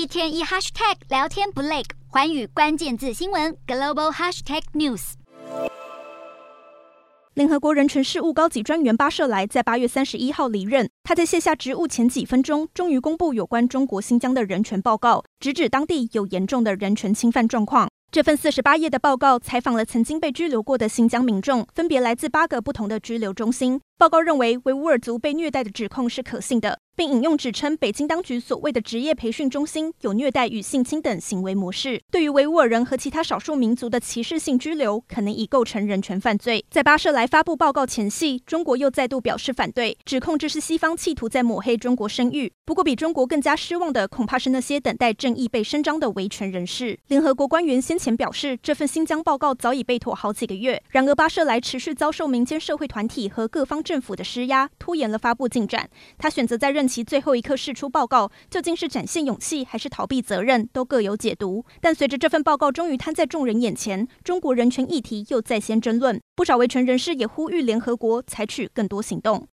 一天一 hashtag 聊天不累，寰宇关键字新闻 global hashtag news。联合国人权事务高级专员巴舍莱在八月三十一号离任。他在卸下职务前几分钟，终于公布有关中国新疆的人权报告，直指当地有严重的人权侵犯状况。这份四十八页的报告采访了曾经被拘留过的新疆民众，分别来自八个不同的拘留中心。报告认为，维吾尔族被虐待的指控是可信的。并引用指称，北京当局所谓的职业培训中心有虐待与性侵等行为模式，对于维吾尔人和其他少数民族的歧视性拘留，可能已构成人权犯罪。在巴舍莱发布报告前夕，中国又再度表示反对，指控这是西方企图在抹黑中国声誉。不过，比中国更加失望的，恐怕是那些等待正义被伸张的维权人士。联合国官员先前表示，这份新疆报告早已被妥好几个月，然而巴舍莱持续遭受民间社会团体和各方政府的施压，拖延了发布进展。他选择在任其最后一刻释出报告，究竟是展现勇气还是逃避责任，都各有解读。但随着这份报告终于摊在众人眼前，中国人权议题又再掀争论。不少维权人士也呼吁联合国采取更多行动。